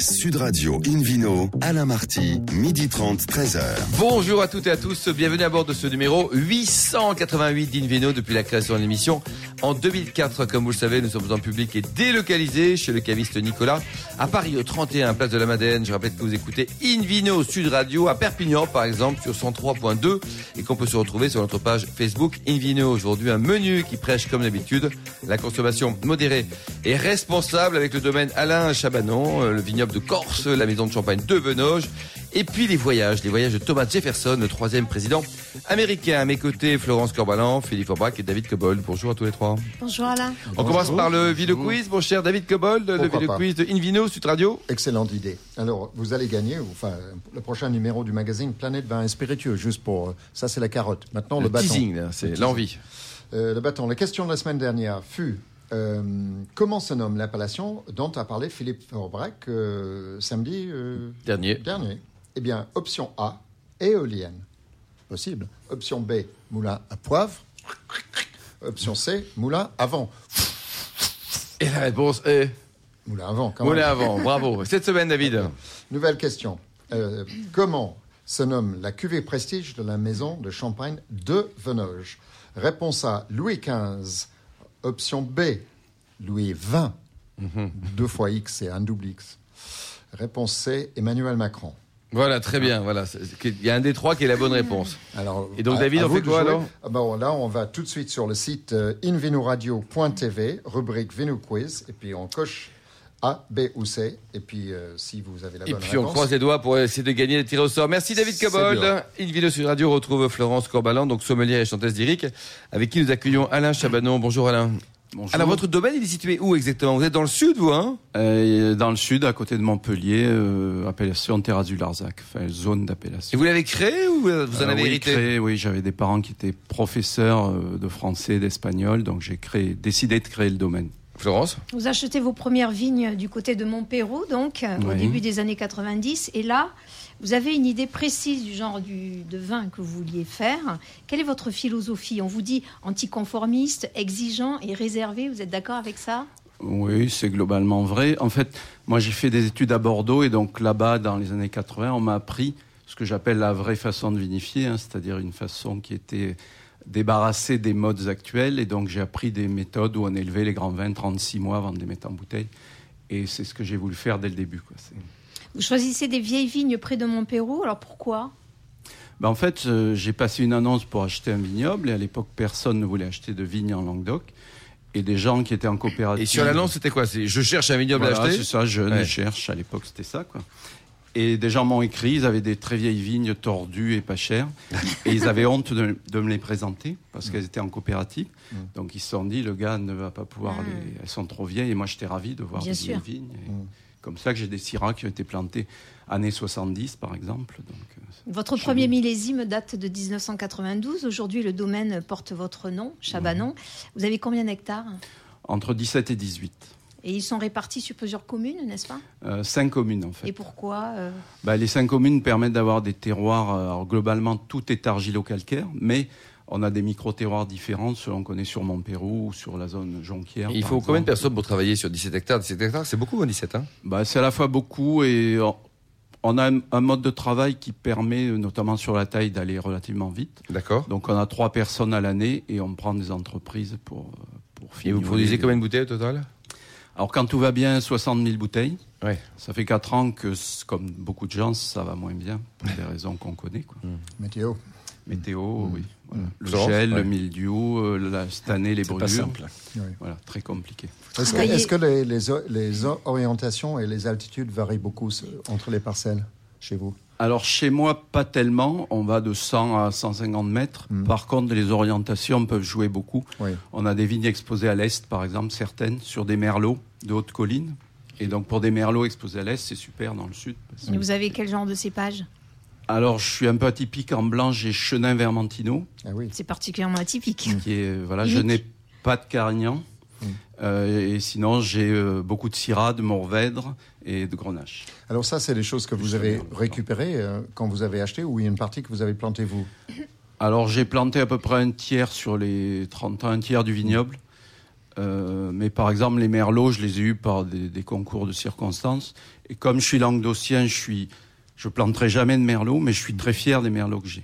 Sud Radio Invino, Alain Marty, midi 30, 13h. Bonjour à toutes et à tous, bienvenue à bord de ce numéro 888 d'Invino depuis la création de l'émission. En 2004, comme vous le savez, nous sommes en public et délocalisés chez le caviste Nicolas, à Paris au 31 Place de la Madeleine. Je rappelle que vous écoutez Invino Sud Radio à Perpignan par exemple sur 103.2 et qu'on peut se retrouver sur notre page Facebook Invino. Aujourd'hui un menu qui prêche comme d'habitude la consommation modérée et responsable avec le domaine Alain Chabanon, euh, le vignoble de Corse, la maison de champagne de Venoge, et puis les voyages, les voyages de Thomas Jefferson, le troisième président américain. À mes côtés, Florence Corbalan, Philippe Aubrac et David Cobold. Bonjour à tous les trois. Bonjour Alain. On commence par le vidéo quiz, mon cher David Cobold, le vidéo quiz de Invino Sud Radio. Excellente idée. Alors, vous allez gagner, enfin, le prochain numéro du magazine Planète Vin et Spiritueux, juste pour. Ça, c'est la carotte. Maintenant, le, Le bâton. teasing, c'est l'envie. Euh, le bâton. La question de la semaine dernière fut euh, comment se nomme l'appellation dont a parlé Philippe euh, samedi euh, Dernier. dernier Eh bien, option A, éolienne. Possible. Option B, moulin à poivre. Option C, moulin à vent. Et la réponse est Moulin à vent, quand on même. est avant. Bravo. Cette semaine, David. Nouvelle question. Euh, comment se nomme la cuvée prestige de la maison de champagne de Venoge? Réponse A, Louis XV. Option B, Louis XX. Deux fois X et un double X. Réponse C, Emmanuel Macron. Voilà, très bien. Voilà, il y a un des trois qui est la bonne réponse. Alors, Et donc, à- David, à on fait quoi, alors Ah bon, Là, on va tout de suite sur le site euh, invinoradio.tv, rubrique Vino Quiz, et puis on coche A, B ou C. Et puis, euh, si vous avez la Et bonne puis on réponse, croise les doigts pour essayer de gagner les tirs au sort. Merci David Cobold. vidéo sur Radio retrouve Florence Corbalan, donc sommelière et chanteuse lyrique, avec qui nous accueillons Alain Chabanon. Bonjour Alain. Bonjour. Alors votre domaine, il est situé où exactement? Vous êtes dans le sud, vous, hein? Euh, dans le sud, à côté de Montpellier, euh, appellation Terras du Larzac, enfin zone Et d'appellation. vous l'avez créé ou vous en Euh, avez oui, hérité? créé, oui, j'avais des parents qui étaient professeurs euh, de français, d'espagnol, donc j'ai créé, décidé de créer le domaine. Florence? Vous achetez vos premières vignes du côté de Montpérou, donc euh, au début des années 90. Et là, vous avez une idée précise du genre de vin que vous vouliez faire. Quelle est votre philosophie? On vous dit anticonformiste, exigeant et réservé. Vous êtes d'accord avec ça? Oui, c'est globalement vrai. En fait, moi j'ai fait des études à Bordeaux et donc là-bas, dans les années 80, on m'a appris ce que j'appelle la vraie façon de vinifier, hein, c'est-à-dire une façon qui était débarrassée des modes actuels. Et donc j'ai appris des méthodes où on élevait les grands vins 36 mois avant de les mettre en bouteille. Et c'est ce que j'ai voulu faire dès le début. Vous choisissez des vieilles vignes près de Montpérou. Alors pourquoi? Ben, en fait, euh, j'ai passé une annonce pour acheter un vignoble et à l'époque, personne ne voulait acheter de vigne en Languedoc. Et des gens qui étaient en coopérative. Et sur l'annonce, c'était quoi? C'est je cherche un vignoble à acheter? c'est ça, jeune, Ouais. cherche. À l'époque, c'était ça, quoi. Et des gens m'ont écrit, ils avaient des très vieilles vignes tordues et pas chères. et ils avaient honte de, de me les présenter parce qu'elles étaient en coopérative. Mm. Donc ils se sont dit, le gars ne va pas pouvoir Mm. les. Elles sont trop vieilles. Et moi, j'étais ravi de voir Bien des sûr. vieilles vignes. Et Mm. Comme ça que j'ai des syrahs qui ont été plantés années 70, par exemple. Donc, euh, Votre premier millésime date de 1992. Aujourd'hui, le domaine porte votre nom, Chabanon. Vous avez combien d'hectares? Entre 17 et 18. Et ils sont répartis sur plusieurs communes, n'est-ce pas? Euh, cinq communes, en fait. Et pourquoi euh, Bah, les cinq communes permettent d'avoir des terroirs. Alors, globalement, tout est argilo-calcaire, mais on a des micro-terroirs différents selon qu'on est sur Montpérou ou sur la zone jonquière. Il faut combien de personnes pour travailler sur 17 hectares? 17 hectares, c'est beaucoup, hein, 17 hein? Bah, C'est à la fois beaucoup et on- on a un, un mode de travail qui permet, euh, notamment sur la taille, d'aller relativement vite. D'accord. Donc, on a trois personnes à l'année et on prend des entreprises pour, euh, pour Et vous produisez combien de bouteilles au total? Alors, quand tout va bien, 60 000 bouteilles. Ouais. Ça fait quatre ans que, comme beaucoup de gens, ça va moins bien, pour des raisons qu'on connaît. Quoi. météo. Météo, oui. Voilà. Le gel, ouais. le mildiou, euh, la, cette année, les brûlures. Oui. Voilà, très compliqué. Est-ce que, les, orientations et les altitudes varient beaucoup entre les parcelles chez vous? Alors, chez moi, pas tellement. On va de 100 à 150 mètres. Mm. Par contre, les orientations peuvent jouer beaucoup. Oui. On a des vignes exposées à l'est, par exemple, certaines, sur des merlots de haute colline. Et donc, pour des merlots exposés à l'est, c'est super dans le sud. parce que- Et Vous avez quel genre de cépage? Alors, je suis un peu atypique. En blanc, j'ai Chenin Vermentino. Ah oui. C'est particulièrement atypique. qui est euh, voilà, Unique. je n'ai pas de Carignan. Mm. Euh, et sinon, j'ai euh, beaucoup de Syrah, de Mourvèdre et de Grenache. Alors ça, c'est des choses que vous avez récupérées euh, quand vous avez acheté ou il y a une partie que vous avez plantée vous? Alors, j'ai planté à peu près un tiers sur les 30 ans, un tiers du vignoble. Euh, mais par exemple, les merlots, je les ai eus par des, des concours de circonstances. Et comme je suis languedocien, je suis, je planterai jamais de merlot, mais je suis très fier des merlots que j'ai.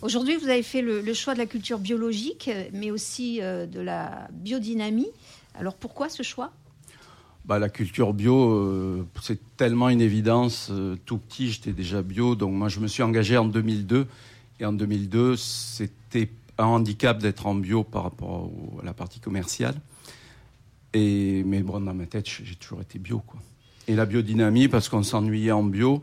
Aujourd'hui, vous avez fait le, le choix de la culture biologique, euh, mais aussi euh, de la biodynamie. Alors pourquoi ce choix? Bah, la culture bio, euh, c'est tellement une évidence. Euh, tout petit, j'étais déjà bio. Donc moi, je me suis engagé en 2002. Et en 2002, c'était un handicap d'être en bio par rapport au- à la partie commerciale. Et, mais bon, dans ma tête, j'ai toujours été bio. Quoi. Et la biodynamie, parce qu'on s'ennuyait en bio.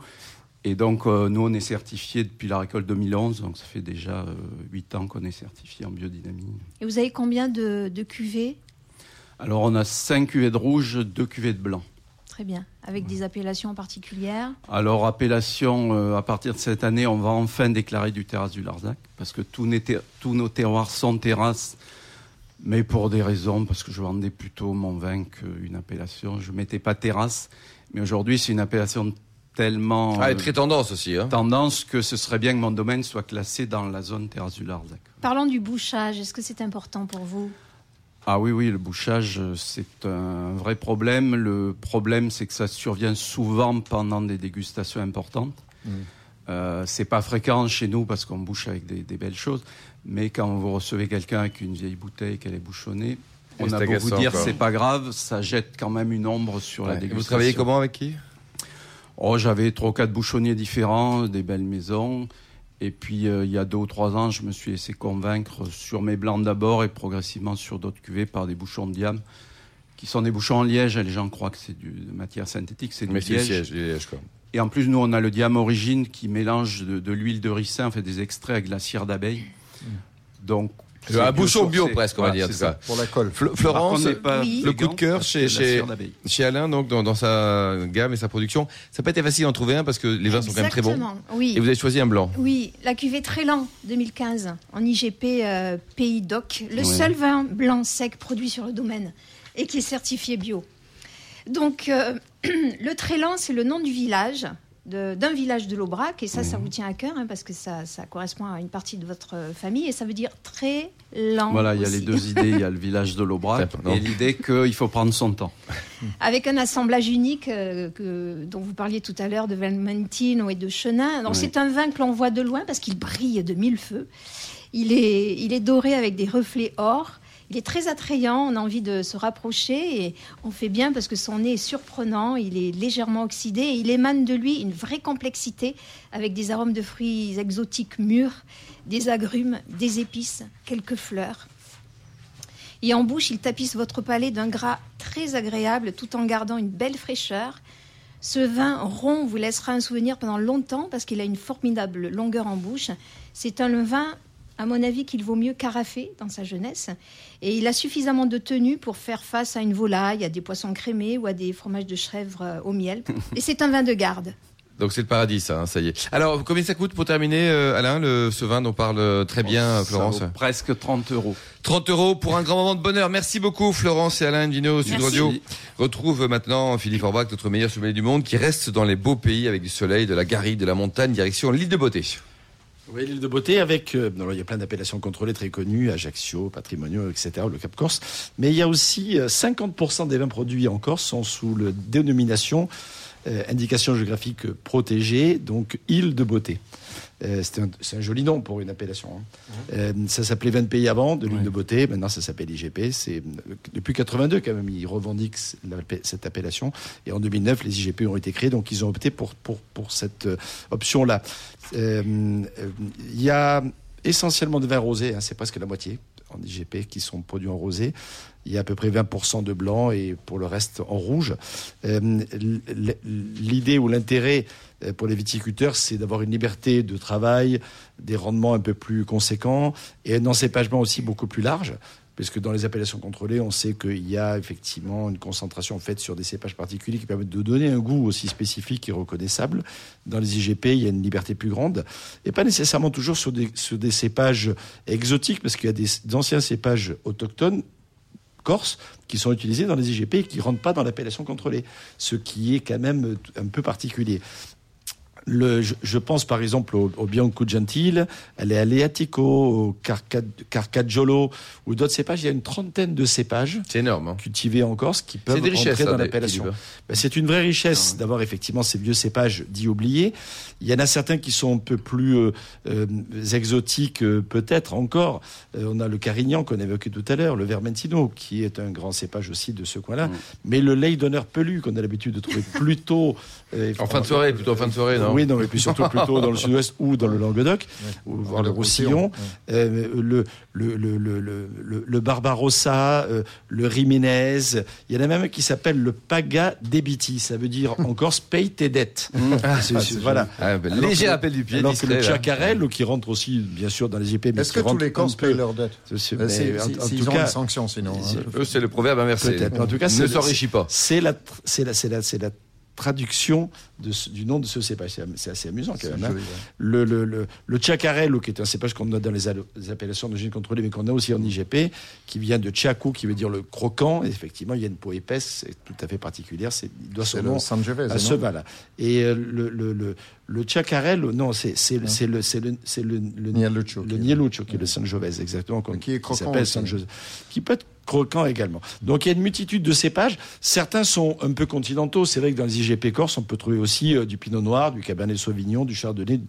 Et donc, euh, nous, on est certifié depuis la récolte 2011. Donc, ça fait déjà euh, 8 ans qu'on est certifié en biodynamie. Et vous avez combien de, de cuvées? Alors, on a 5 cuvées de rouge, 2 cuvées de blanc. Très bien. Avec des appellations particulières? Alors, appellation, euh, à partir de cette année, on va enfin déclarer du terrasse du Larzac, parce que tous nos terroirs sont terrasses, mais pour des raisons, parce que je vendais plutôt mon vin qu'une appellation. Je ne mettais pas terrasse, mais aujourd'hui, c'est une appellation tellement Ah, et très tendance aussi. Hein. tendance que ce serait bien que mon domaine soit classé dans la zone terrasse du Larzac. Parlons du bouchage. Est-ce que c'est important pour vous? Ah oui, oui, le bouchage, c'est un vrai problème. Le problème, c'est que ça survient souvent pendant des dégustations importantes. Euh, c'est pas fréquent chez nous parce qu'on bouche avec des, des belles choses, mais quand vous recevez quelqu'un avec une vieille bouteille qu'elle est bouchonnée, on c'est a beau vous dire c'est pas grave, ça jette quand même une ombre sur la Ouais. Et dégustation. Vous travaillez comment avec qui? Oh, j'avais trois ou quatre bouchonniers différents, des belles maisons. Et puis, euh, il y a deux ou trois ans, je me suis laissé convaincre sur mes blancs d'abord et progressivement sur d'autres cuvées par des bouchons de diam, qui sont des bouchons en liège. Et les gens croient que c'est de matière synthétique, c'est du Mais c'est liège. siège, le liège, quoi. Et en plus, nous, on a le diam origine qui mélange de, de l'huile de ricin, on fait des extraits avec de la cire d'abeille. Donc, Un c'est bouchon bio presque, on va Voilà, dire, en c'est tout ça. cas. Pour la colle. Florence, contre, on n'est pas Oui. le coup de cœur chez, chez, Alain, donc dans, dans sa gamme et sa production, ça n'a pas été facile d'en trouver un parce que les vins sont quand même très bons. Oui. Et vous avez choisi un blanc. Oui, la cuvée Trélan 2015 en IGP euh, Pays Doc, le seul vin blanc sec produit sur le domaine et qui est certifié bio. Donc, euh, le Trélan, c'est le nom du village, d'un village de l'Aubrac, et ça, ça vous tient à cœur, hein, parce que ça, ça correspond à une partie de votre euh, famille, et ça veut dire très lent. Voilà, il y a les deux idées. Il y a le village de l'Aubrac et l'idée qu'il faut prendre son temps. Avec un assemblage unique euh, que, dont vous parliez tout à l'heure de Valentino et de Chenin. Donc Oui. c'est un vin que l'on voit de loin parce qu'il brille de mille feux. Il est, il est doré avec des reflets or. Il est très attrayant, on a envie de se rapprocher et on fait bien parce que son nez est surprenant, il est légèrement oxydé et il émane de lui une vraie complexité avec des arômes de fruits exotiques mûrs, des agrumes, des épices, quelques fleurs. Et en bouche, il tapisse votre palais d'un gras très agréable tout en gardant une belle fraîcheur. Ce vin rond vous laissera un souvenir pendant longtemps parce qu'il a une formidable longueur en bouche. C'est un vin, à mon avis, qu'il vaut mieux carafer dans sa jeunesse. Et il a suffisamment de tenue pour faire face à une volaille, à des poissons crémés ou à des fromages de chèvre euh, au miel. Et c'est un vin de garde. Donc c'est le paradis, ça, hein, ça y est. Alors, combien ça coûte pour terminer, euh, Alain, le, ce vin dont parle euh, très bien Ça Florence presque 30 euros. 30 euros pour un grand moment de bonheur. Merci beaucoup, Florence et Alain Vino, Sud Merci. Radio. Retrouve maintenant Philippe Orbach, notre meilleur sommelier du monde, qui reste dans les beaux pays avec du soleil, de la garrigue, de la montagne, direction l'île de beauté. Oui, l'île de beauté avec, euh, alors, il y a plein d'appellations contrôlées très connues, Ajaccio, Patrimonio, etc., le Cap Corse. Mais il y a aussi euh, 50% des vins produits en Corse sont sous la dénomination euh, indication géographique protégée, donc île de beauté. Euh, c'est un, joli nom pour une appellation. hein. Euh, ça s'appelait 20 pays avant, de l'île Ouais. de beauté. Maintenant, ça s'appelle IGP. C'est euh, depuis 82 quand même, ils revendiquent cette appellation. Et en 2009, les IGP ont été créés, donc ils ont opté pour pour pour cette euh, option-là. Euh, euh, Il y a essentiellement de vins rosés, hein, c'est presque la moitié en IGP qui sont produits en rosé. Il y a à peu près 20% de blanc et pour le reste en rouge. Euh, L'idée ou l'intérêt euh, pour les viticulteurs, c'est d'avoir une liberté de travail, des rendements un peu plus conséquents et un encépagement aussi beaucoup plus large. Parce que dans les appellations contrôlées, on sait qu'il y a effectivement une concentration faite sur des cépages particuliers qui permettent de donner un goût aussi spécifique et reconnaissable. Dans les IGP, il y a une liberté plus grande. Et pas nécessairement toujours sur des, sur des cépages exotiques, parce qu'il y a des, d'anciens cépages autochtones corse qui sont utilisés dans les IGP et qui ne rentrent pas dans l'appellation contrôlée, ce qui est quand même un peu particulier. Le, je, je pense par exemple au, au Bianco Gentile, elle est à l'Eatico, au Carca- Carcaggiolo ou d'autres cépages. Il y a une trentaine de cépages C'est énorme. hein. cultivés en Corse qui peuvent C'est des rentrer richesses. dans des- l'appellation. Ben, c'est une vraie richesse d'avoir effectivement ces vieux cépages dits oubliés. Il y en a certains qui sont un peu plus euh, euh, exotiques, euh, peut-être encore. Euh, on a le Carignan qu'on évoquait tout à l'heure, le Vermentino, qui est un grand cépage aussi de ce coin-là. Mm. Mais le lait d'honneur pelu, qu'on a l'habitude de trouver plutôt euh, En fin de soirée, plutôt en fin de soirée, non? Oui, non, mais puis surtout plutôt dans le sud-ouest ou dans le Languedoc, ou voir le Roussillon. Euh, le, le, le, le, le, le- le Barbarossa, euh, le Riménez. Il y en a même qui s'appelle le Paga Debiti. Ça veut dire en Corse paye tes dettes. Ah, C'est- c'est- voilà. Ah, ben, léger rappel du pied. Alors que le discret, là. Chacarel, qui rentre aussi, bien sûr, dans les JP, mais Est-ce que tous les Corses payent leurs dettes C'est- Euh, mais si- en- si- en S'ils tout ont cas, une sanction, sinon. hein. Eux, c'est le proverbe inversé. En tout cas, ne s'enrichit pas. c'est la, tr- c'est la, c'est la, c'est la traduction de ce- du nom de ce cépage. C'est assez amusant quand même. hein. joli, ouais. Le, le, le, le Chacarello, qui est un cépage qu'on a dans les, les appellations d'origine contrôlée, mais qu'on a aussi en IGP, qui vient de Chaco, qui veut dire le croquant. Et effectivement, il y a une peau épaisse, c'est tout à fait particulière. Il doit son le nom à ce vin-là. Et euh, le, le, Chacarello, non, c'est, le, qui est- qui le Sangiovese, exactement, Qui est croquant s'appelle. Sangiovese, qui peut être croquant également. Donc il y a une multitude de cépages. Certains sont un peu continentaux. C'est vrai que dans les IGP Corse, on peut trouver aussi euh, du Pinot Noir, du Cabernet Sauvignon, du Chardonnay,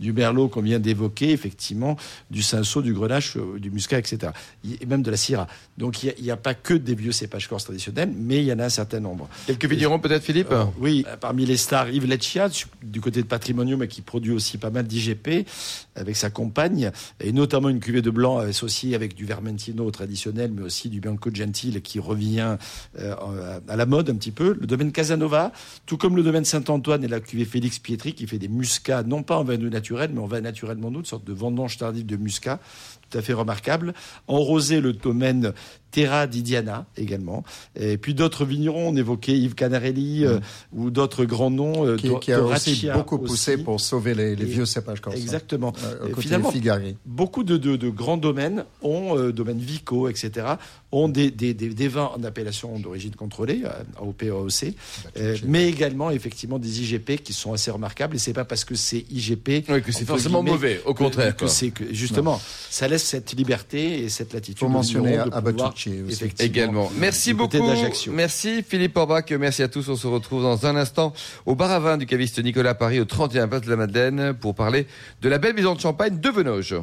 du Merlot qu'on vient d'évoquer, effectivement, du Cinsault, du Grenache, euh, du Muscat, etc. Et même de la Syrah. Donc il n'y a, a pas que des vieux cépages corse traditionnels, mais il y en a un certain nombre. Quelques vignerons, peut-être, Philippe Euh, oui, euh, parmi les stars, Yves Leccia, du- côté de Patrimonium, qui produit aussi pas mal d'IGP avec sa compagne, et notamment une cuvée de blanc associée avec du Vermentino traditionnel, mais aussi du Bianco Gentile qui revient euh, à la mode un petit peu. Le domaine Casanova, tout comme le domaine Saint-Antoine et la cuvée Félix Pietri, qui fait des muscats, non pas en vin de naturel, mais en vin naturellement doux, une sorte de vendange tardive de muscat, tout à fait remarquable. En rosé, le domaine Terra di Diana également. Et puis d'autres vignerons, on évoquait Yves Canarelli euh, ou d'autres grands noms. euh, Qui, qui a aussi beaucoup poussé aussi. pour sauver les, vieux cépages corses. Exactement. Euh, finalement, Figari. beaucoup de, de- de grands domaines ont, euh, domaines Vico, etc., ont des, des- des- des vins en appellation d'origine contrôlée, euh, AOP, AOC, euh, mais également effectivement des IGP qui sont assez remarquables. Et c'est pas parce que c'est IGP Oui, que c'est forcément mauvais, au contraire. Que, c'est que justement, ça laisse cette liberté et cette latitude. Aux mentionner aussi. effectivement, Également. Merci beaucoup. Merci Philippe Orbach. Merci à tous. On se retrouve dans un instant au bar à vin du caviste Nicolas Paris au 31 Place de la Madeleine pour parler de la belle maison de champagne de Venoge.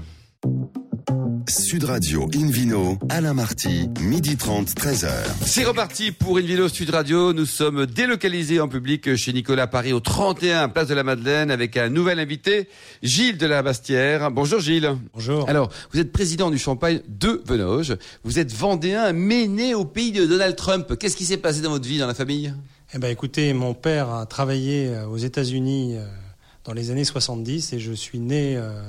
Sud Radio Invino, Alain Marty, midi 30, 13h. C'est reparti pour une vidéo Sud Radio. Nous sommes délocalisés en public chez Nicolas Paris au 31 Place de la Madeleine avec un nouvel invité, Gilles de la Bastière. Bonjour Gilles. Bonjour. Alors, vous êtes président du Champagne de Venoge. Vous êtes vendéen, mais né au pays de Donald Trump. Qu'est-ce qui s'est passé dans votre vie, dans la famille? Eh ben, écoutez, mon père a travaillé euh, aux États-Unis euh, dans les années 70 et je suis né euh,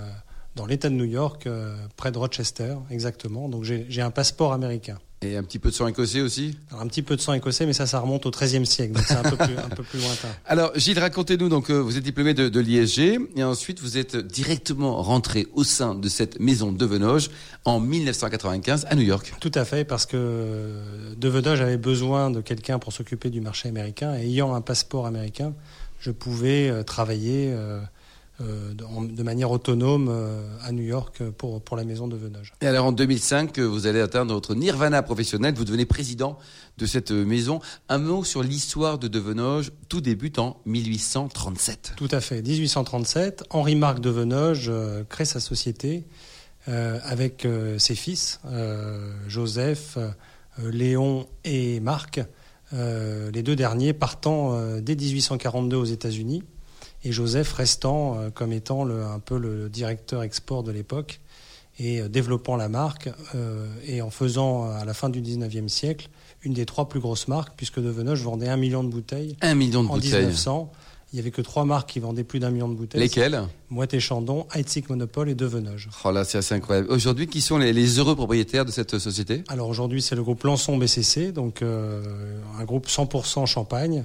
dans l'État de New York, euh, près de Rochester, exactement. Donc j'ai un passeport américain. Et un petit peu de sang écossais aussi? Alors, un petit peu de sang écossais, mais ça, ça remonte au XIIIe siècle, donc c'est un peu plus, un peu plus lointain. Alors, Gilles, racontez-nous, donc, euh, vous êtes diplômé de, de l'ISG, et ensuite vous êtes directement rentré au sein de cette maison de Venoge en 1995 à New York. Tout à fait, parce que euh, De Vedoge avait besoin de quelqu'un pour s'occuper du marché américain, et ayant un passeport américain, je pouvais travailler euh, de, en- de manière autonome euh, à New York pour, pour la maison de Venoge. Et alors, en 2005, euh, vous allez atteindre votre nirvana professionnel, vous devenez président de cette euh, maison. Un mot sur l'histoire de Devenoge, tout débute en 1837. Tout à fait. 1837, Henri-Marc de Venoge euh, crée sa société euh, avec euh, ses fils, euh, Joseph, euh, Léon et Marc, euh, les deux derniers partant euh, dès 1842 aux États-Unis, et Joseph restant euh, comme étant le- un peu le directeur export de l'époque et euh, développant la marque euh, et en faisant à la fin du 19e siècle une des trois plus grosses marques puisque De Venoge vendait un million de bouteilles Un million de en bouteilles. 1900, il n'y avait que trois marques qui vendaient plus d'un million de bouteilles. Lesquelles? Moët et Chandon, Heidsieck Monopole et De Venoge. Oh là, c'est assez incroyable. Aujourd'hui, qui sont les, les heureux propriétaires de cette société? Alors aujourd'hui, c'est le groupe Lançon BCC, donc euh, un groupe 100% champagne,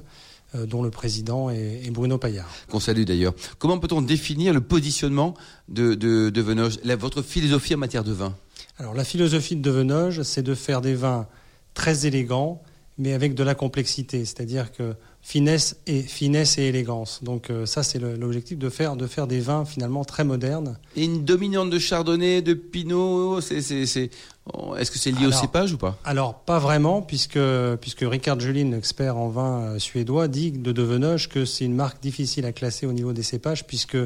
dont le président est, Bruno Paillard. qu'on salue d'ailleurs. Comment peut-on définir le positionnement de, de, de Venoge, la- votre philosophie en matière de vin? Alors la philosophie de De Venoge, c'est de faire des vins très élégants, mais avec de la complexité. C'est-à-dire que finesse et finesse et élégance. Donc euh, ça c'est l'objectif de faire de faire des vins finalement très modernes. Et une dominante de chardonnay, de pinot, c'est, oh, est-ce que c'est lié au cépage ou pas? Alors pas vraiment puisque puisque Ricard Julin, expert en vin euh, suédois, dit de Devenoge que c'est une marque difficile à classer au niveau des cépages puisque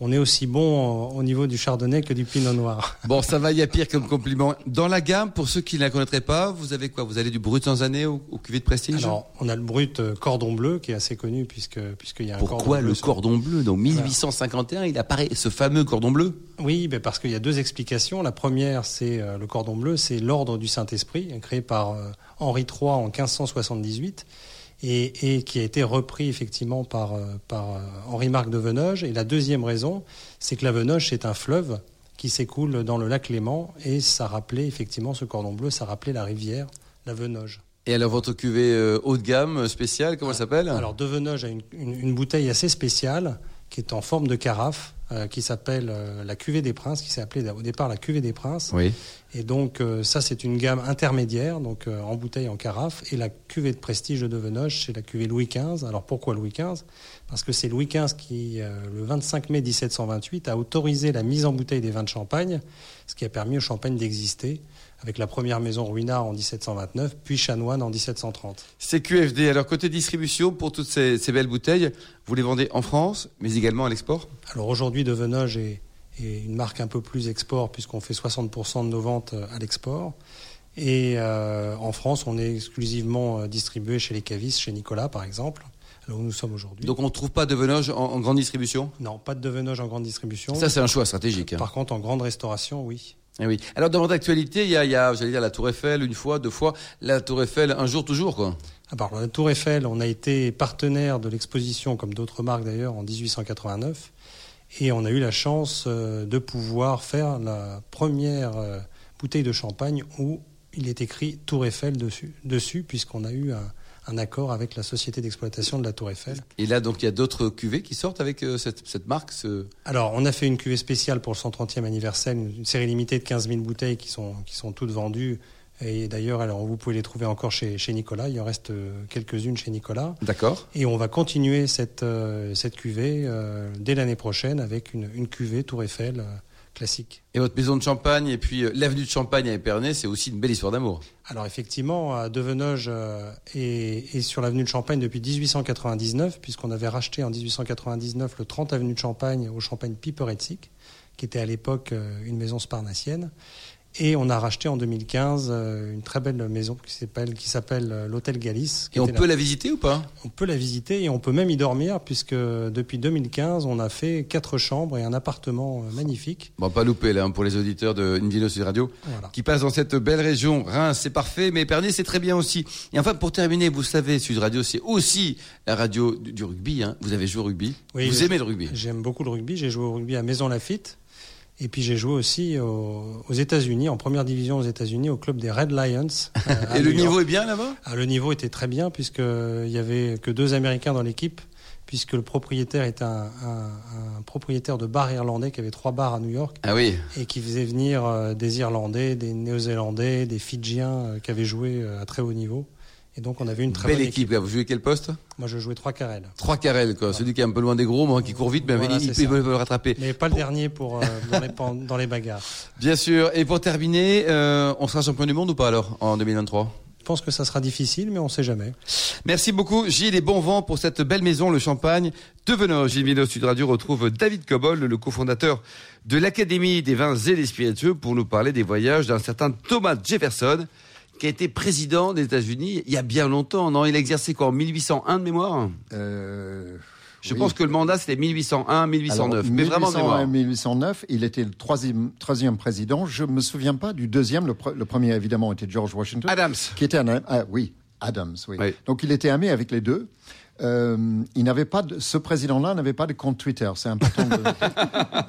on est aussi bon au au niveau du chardonnay que du pinot noir. Bon, ça va, il y a pire comme compliment. Dans la gamme, pour ceux qui ne la connaîtraient pas, vous avez quoi? Vous allez du brut sans année au, au cuvée de prestige? Alors on a le brut euh, cordon bleu qui est assez connu puisque puisqu'il y a un Pourquoi cordon bleu le sur- cordon bleu? Donc 1851, il apparaît ce fameux cordon bleu? Oui, ben parce qu'il y a deux explications. La première, c'est euh, le cordon bleu, c'est l'ordre du Saint-Esprit, créé par euh, Henri III en 1578, et, et qui a été repris effectivement par, euh, par euh, Henri-Marc de Venoge. Et la deuxième raison, c'est que la Venoge, c'est un fleuve qui s'écoule dans le lac Léman, et ça rappelait effectivement ce cordon bleu, ça rappelait la rivière, la Venoge. Et alors votre cuvée euh, haut de gamme, spéciale, comment elle s'appelle? Alors De Venoge a une, une- une bouteille assez spéciale qui est en forme de carafe, euh, qui s'appelle euh, la cuvée des princes, qui s'est appelée au départ la cuvée des princes. Oui. Et donc euh, ça c'est une gamme intermédiaire, donc en bouteille, en carafe. Et la cuvée de prestige de Venoge, c'est la cuvée Louis XV. Alors pourquoi Louis XV Parce que c'est Louis XV qui, le 25 mai 1728, a autorisé la mise en bouteille des vins de champagne, ce qui a permis au champagne d'exister, avec la première maison Ruinart en 1729, puis Chanoine en 1730. C'est QFD. Alors côté distribution, pour toutes ces, ces belles bouteilles, vous les vendez en France, mais également à l'export? Alors aujourd'hui, De Venoge est, est une marque un peu plus export puisqu'on fait 60% de nos ventes euh, à l'export. Et euh, en France, on est exclusivement euh, distribué chez les cavistes, chez Nicolas par exemple, là où nous sommes aujourd'hui. Donc on ne trouve pas de Venoge en, en grande distribution? Non, pas De Venoge en grande distribution. Ça, c'est un choix stratégique. hein. Par contre, en grande restauration, oui. Eh oui. Alors dans votre actualité, il y a, j'allais dire, la Tour Eiffel une fois, deux fois. La Tour Eiffel, un jour, toujours, quoi. Alors, la Tour Eiffel, on a été partenaire de l'exposition, comme d'autres marques d'ailleurs, en 1889. Et on a eu la chance euh, de pouvoir faire la première euh, bouteille de champagne où il est écrit Tour Eiffel dessus, dessus puisqu'on a eu un, un accord avec la société d'exploitation de la Tour Eiffel. Et là, donc, il y a d'autres cuvées qui sortent avec euh, cette, cette marque. Ce... Alors, on a fait une cuvée spéciale pour le 130e anniversaire, une, série limitée de 15 000 bouteilles qui sont, qui sont toutes vendues. Et d'ailleurs, alors, vous pouvez les trouver encore chez, chez Nicolas. Il en reste euh, quelques-unes chez Nicolas. D'accord. Et on va continuer cette, euh, cette cuvée euh, dès l'année prochaine avec une, une cuvée Tour Eiffel classique. Et votre maison de champagne et puis euh, l'avenue de Champagne à Épernay, c'est aussi une belle histoire d'amour. Alors effectivement, Devenoge euh, est, est sur l'avenue de Champagne depuis 1899, puisqu'on avait racheté en 1899 le 30 avenue de Champagne au Champagne Piperetzig, qui était à l'époque euh, une maison sparnassienne. Et on a racheté en 2015 euh, une très belle maison qui s'appelle qui s'appelle euh, l'hôtel Galice. Et on peut la visiter ou pas? On peut la visiter et on peut même y dormir puisque depuis 2015, on a fait quatre chambres et un appartement euh, magnifique. Bon, pas loupé là, hein, pour les auditeurs de Invino Sud Radio. Voilà. qui passent dans cette belle région. Reims, c'est parfait, mais Épernay, c'est très bien aussi. Et enfin, pour terminer, vous savez, Sud Radio, c'est aussi la radio du, du rugby. Hein. Vous avez joué au rugby? Oui, vous aimez le rugby? J'aime beaucoup le rugby. J'ai joué au rugby à Maison Lafitte. Et puis j'ai joué aussi au- aux États-Unis, en première division aux États-unis, au club des Red Lions. euh, Et le York. niveau est bien là-bas? Ah, le niveau était très bien puisqu'il y avait que deux Américains dans l'équipe, puisque le propriétaire était un, un- un propriétaire de bar irlandais qui avait trois bars à New York Ah oui. et qui faisait venir euh, des Irlandais, des Néo-Zélandais, des Fidjiens euh, qui avaient joué à très haut niveau. Et donc on avait une très Belle bonne équipe. Vous jouez quel poste? Moi je jouais trois carrels. Trois carrels, quoi. Celui qui est un peu loin des gros, moi, qui court vite, mais Voilà, il, peut, le rattraper. Mais pas le dernier pour, euh, dans, les, dans les bagarres. Bien sûr. Et pour terminer, euh, on sera champion du monde ou pas alors en 2023 Je pense que ça sera difficile, mais on sait jamais. Merci beaucoup, Gilles, et bon vent pour cette belle maison, le Champagne de Venoge. Gilles Vino Sud Radio retrouve David Cobol, le cofondateur de l'Académie des vins et des spiritueux, pour nous parler des voyages d'un certain Thomas Jefferson, qui a été président des États-Unis il y a bien longtemps. Non, il a exercé quoi en 1801 de mémoire? Euh, Je oui. pense que le mandat c'était 1801, 1809, Alors, mais vraiment de 1801 mémoire. et 1809, il était le troisième, troisième président. Je me souviens pas du deuxième. Le, pre- le premier, évidemment, était George Washington. Adams. Qui était un, ah, oui, Adams, oui. Oui. Donc il était ami avec les deux. Euh, il n'avait pas de, ce président-là n'avait pas de compte Twitter, c'est important. de-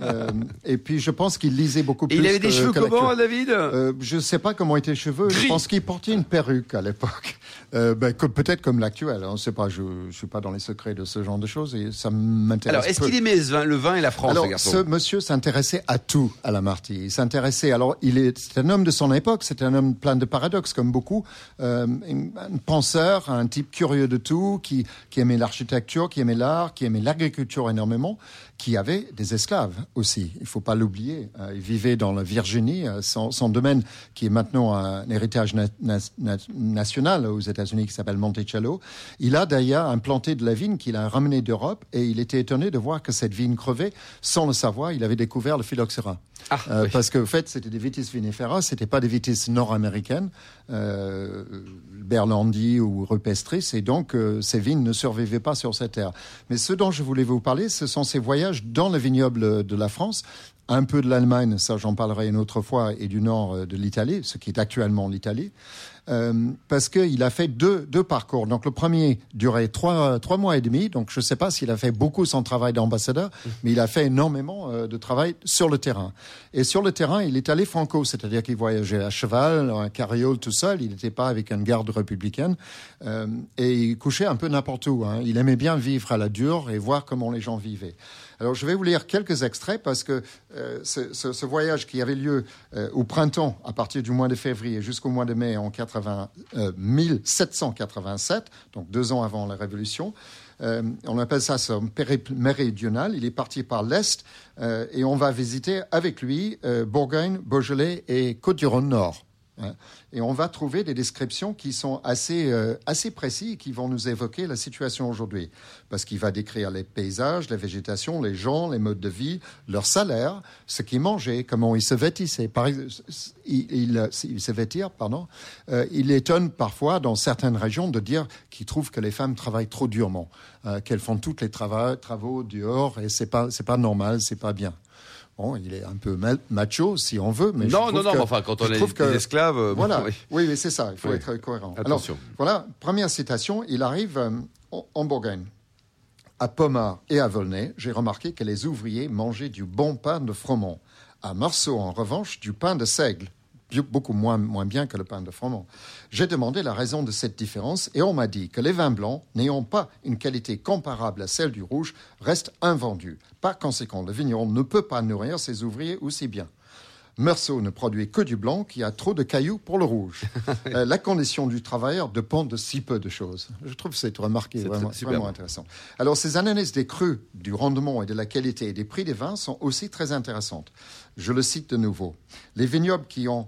Euh, et puis je pense qu'il lisait beaucoup Et plus. il avait des que- cheveux que comment. David? Euh, je sais pas comment étaient les cheveux. Gris. Je pense qu'il portait une perruque à l'époque. Euh, ben, que- peut-être comme l'actuel. On ne sait pas. Je, je suis pas dans les secrets de ce genre de choses et ça m'intéresse. Alors, est-ce qu'il aimait le vin et la France, Alors, ce monsieur s'intéressait à tout à la Marty. Il s'intéressait. Alors, il est, c'est un homme de son époque. C'est un homme plein de paradoxes, comme beaucoup. Euh, un penseur, un type curieux de tout, qui, aimait l'architecture, qui aimait l'art, qui aimait l'agriculture énormément, qui avait des esclaves aussi. Il ne faut pas l'oublier. Euh, il vivait dans la Virginie, euh, son, son, domaine qui est maintenant un héritage na na national aux États-Unis qui s'appelle Monticello. Il a d'ailleurs implanté de la vigne qu'il a ramené d'Europe et il était étonné de voir que cette vigne crevait. Sans le savoir, il avait découvert le phylloxéra. Ah, euh, oui. Parce qu'en fait, c'était des vitis vinifera, c'était pas des vitis nord-américaines, euh, Berlandi ou Rupestris, et donc euh, ces vignes ne survivaient pas sur cette terre. Mais ce dont je voulais vous parler, ce sont ces voyages dans le vignoble de la France, un peu de l'Allemagne, ça j'en parlerai une autre fois, et du nord euh, de l'Italie, ce qui est actuellement l'Italie. Euh, parce qu'il a fait deux, deux parcours. Donc le premier durait trois, trois mois et demi. Donc je ne sais pas s'il a fait beaucoup son travail d'ambassadeur, mais il a fait énormément euh, de travail sur le terrain. Et sur le terrain, il est allé franco, c'est-à-dire qu'il voyageait à cheval, en carriole tout seul. Il n'était pas avec une garde républicaine. Euh, et il couchait un peu n'importe où. Hein. Il aimait bien vivre à la dure et voir comment les gens vivaient. Alors je vais vous lire quelques extraits parce que euh, ce, ce, ce, voyage qui avait lieu euh, au printemps à partir du mois de février jusqu'au mois de mai en 80, euh, 1787, donc deux ans avant la Révolution, euh, on appelle ça son périple méridional. Il est parti par l'est euh, et on va visiter avec lui Bourgogne, Beaujolais et Côte-du-Rhône Nord. Hein. Et on va trouver des descriptions qui sont assez, euh, assez précises et qui vont nous évoquer la situation aujourd'hui. Parce qu'il va décrire les paysages, la végétation, les gens, les modes de vie, leur salaire, ce qu'ils mangeaient, comment ils se vêtissaient. Par, il, il, se vêtirent, pardon. Euh, il étonne parfois dans certaines régions de dire qu'il trouve que les femmes travaillent trop durement, euh, qu'elles font tous les travaux, dehors et c'est pas, pas normal, c'est pas bien. Bon, il est un peu macho, si on veut, mais non, non, non. Que, enfin, quand on est que, des esclaves, euh, voilà. oui, oui, mais c'est ça. Il faut oui. être cohérent. Attention. Alors, voilà, première citation. Il arrive euh, en Bourgogne, à Pommard et à Volnay. J'ai remarqué que les ouvriers mangeaient du bon pain de froment. À Marceau, en revanche, du pain de seigle beaucoup moins, moins bien que le pain de froment. J'ai demandé la raison de cette différence et on m'a dit que les vins blancs, n'ayant pas une qualité comparable à celle du rouge, restent invendus. Par conséquent, le vigneron ne peut pas nourrir ses ouvriers aussi bien. Meursault ne produit que du blanc qui a trop de cailloux pour le rouge. euh, la condition du travailleur dépend de si peu de choses. Je trouve cette remarque vraiment, vraiment intéressant. Alors, ces analyses des crus, du rendement et de la qualité et des prix des vins sont aussi très intéressantes. Je le cite de nouveau. Les vignobles qui ont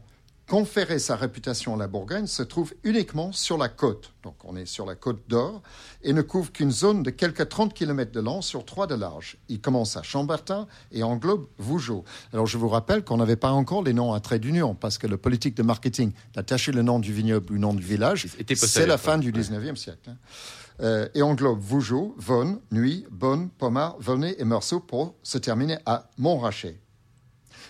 conférer sa réputation à la Bourgogne se trouve uniquement sur la côte. Donc on est sur la côte d'Or et ne couvre qu'une zone de quelques 30 km de long sur 3 de large. Il commence à Chambertin et englobe Vougeot. Alors je vous rappelle qu'on n'avait pas encore les noms à trait d'union parce que le politique de marketing d'attacher le nom du vignoble au nom du village, c'est la fin du 19e ouais. siècle. Hein. Euh, et englobe Vougeot, Vonne, Nuit, Bonne, Pommard, Volnay et Meursault pour se terminer à Montrachet.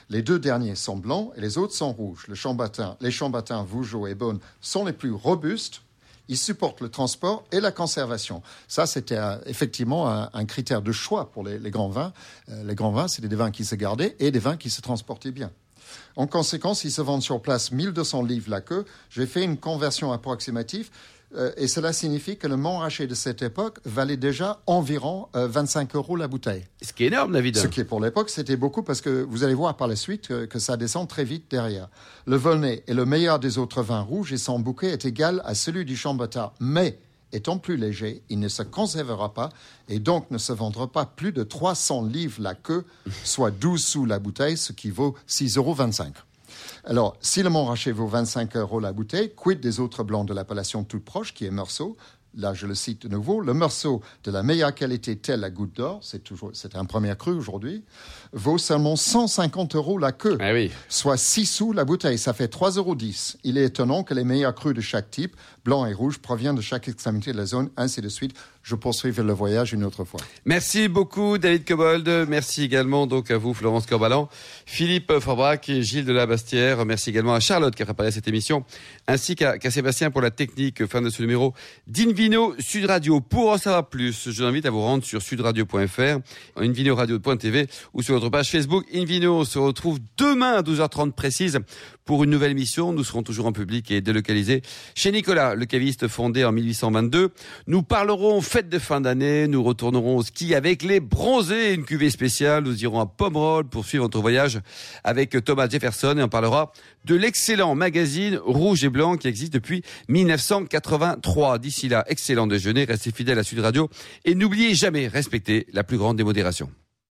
Les deux derniers sont blancs et les autres sont rouges. Le chambatin, les chambatins Vougeot et Beaune sont les plus robustes. Ils supportent le transport et la conservation. Ça, c'était euh, effectivement un, critère de choix pour les, les grands vins. Euh, les grands vins, c'était des vins qui se gardaient et des vins qui se transportaient bien. En conséquence, ils se vendent sur place 1200 livres la queue. J'ai fait une conversion approximative. Euh, et cela signifie que le Montrachet de cette époque valait déjà environ euh, 25 euros la bouteille. Ce qui est énorme, David. Ce qui est pour l'époque, c'était beaucoup parce que vous allez voir par la suite que, que, ça descend très vite derrière. Le Volnay est le meilleur des autres vins rouges et son bouquet est égal à celui du Chambertin. Mais, étant plus léger, il ne se conservera pas et donc ne se vendra pas plus de 300 livres la queue, soit 12 sous la bouteille, ce qui vaut 6,25 euros. Alors, si le Montrachet vaut 25 euros la bouteille, quid des autres blancs de l'appellation toute proche, qui est Meursault? Là, je le cite de nouveau. Le Meursault de la meilleure qualité, tel la goutte d'or, c'est toujours, c'est un premier cru aujourd'hui, vaut seulement 150 euros la queue, ah oui. soit 6 sous la bouteille. Ça fait 3,10 euros. Il est étonnant que les meilleurs crus de chaque type, blanc et rouge, proviennent de chaque extrémité de la zone, ainsi de suite. Je poursuivrai le voyage une autre fois. Merci beaucoup, David Cobold. Merci également donc à vous, Florence Corbalan, Philippe Forbrac et Gilles de la Bastière. Merci également à Charlotte qui a préparé cette émission, ainsi qu'à qu Sébastien pour la technique. Fin de ce numéro d'Invino Sud Radio. Pour en savoir plus, je vous invite à vous rendre sur sudradio.fr, invinoradio.tv ou sur notre page Facebook Invino. On se retrouve demain à 12h30 précise pour une nouvelle mission. Nous serons toujours en public et délocalisés chez Nicolas, le caviste fondé en 1822. Nous parlerons fête de fin d'année, nous retournerons au ski avec les bronzés, une cuvée spéciale. Nous irons à Pomerol pour suivre notre voyage avec Thomas Jefferson et on parlera de l'excellent magazine Rouge et Blanc qui existe depuis 1983. D'ici là, excellent déjeuner, restez fidèles à Sud Radio et n'oubliez jamais respecter la plus grande démodération.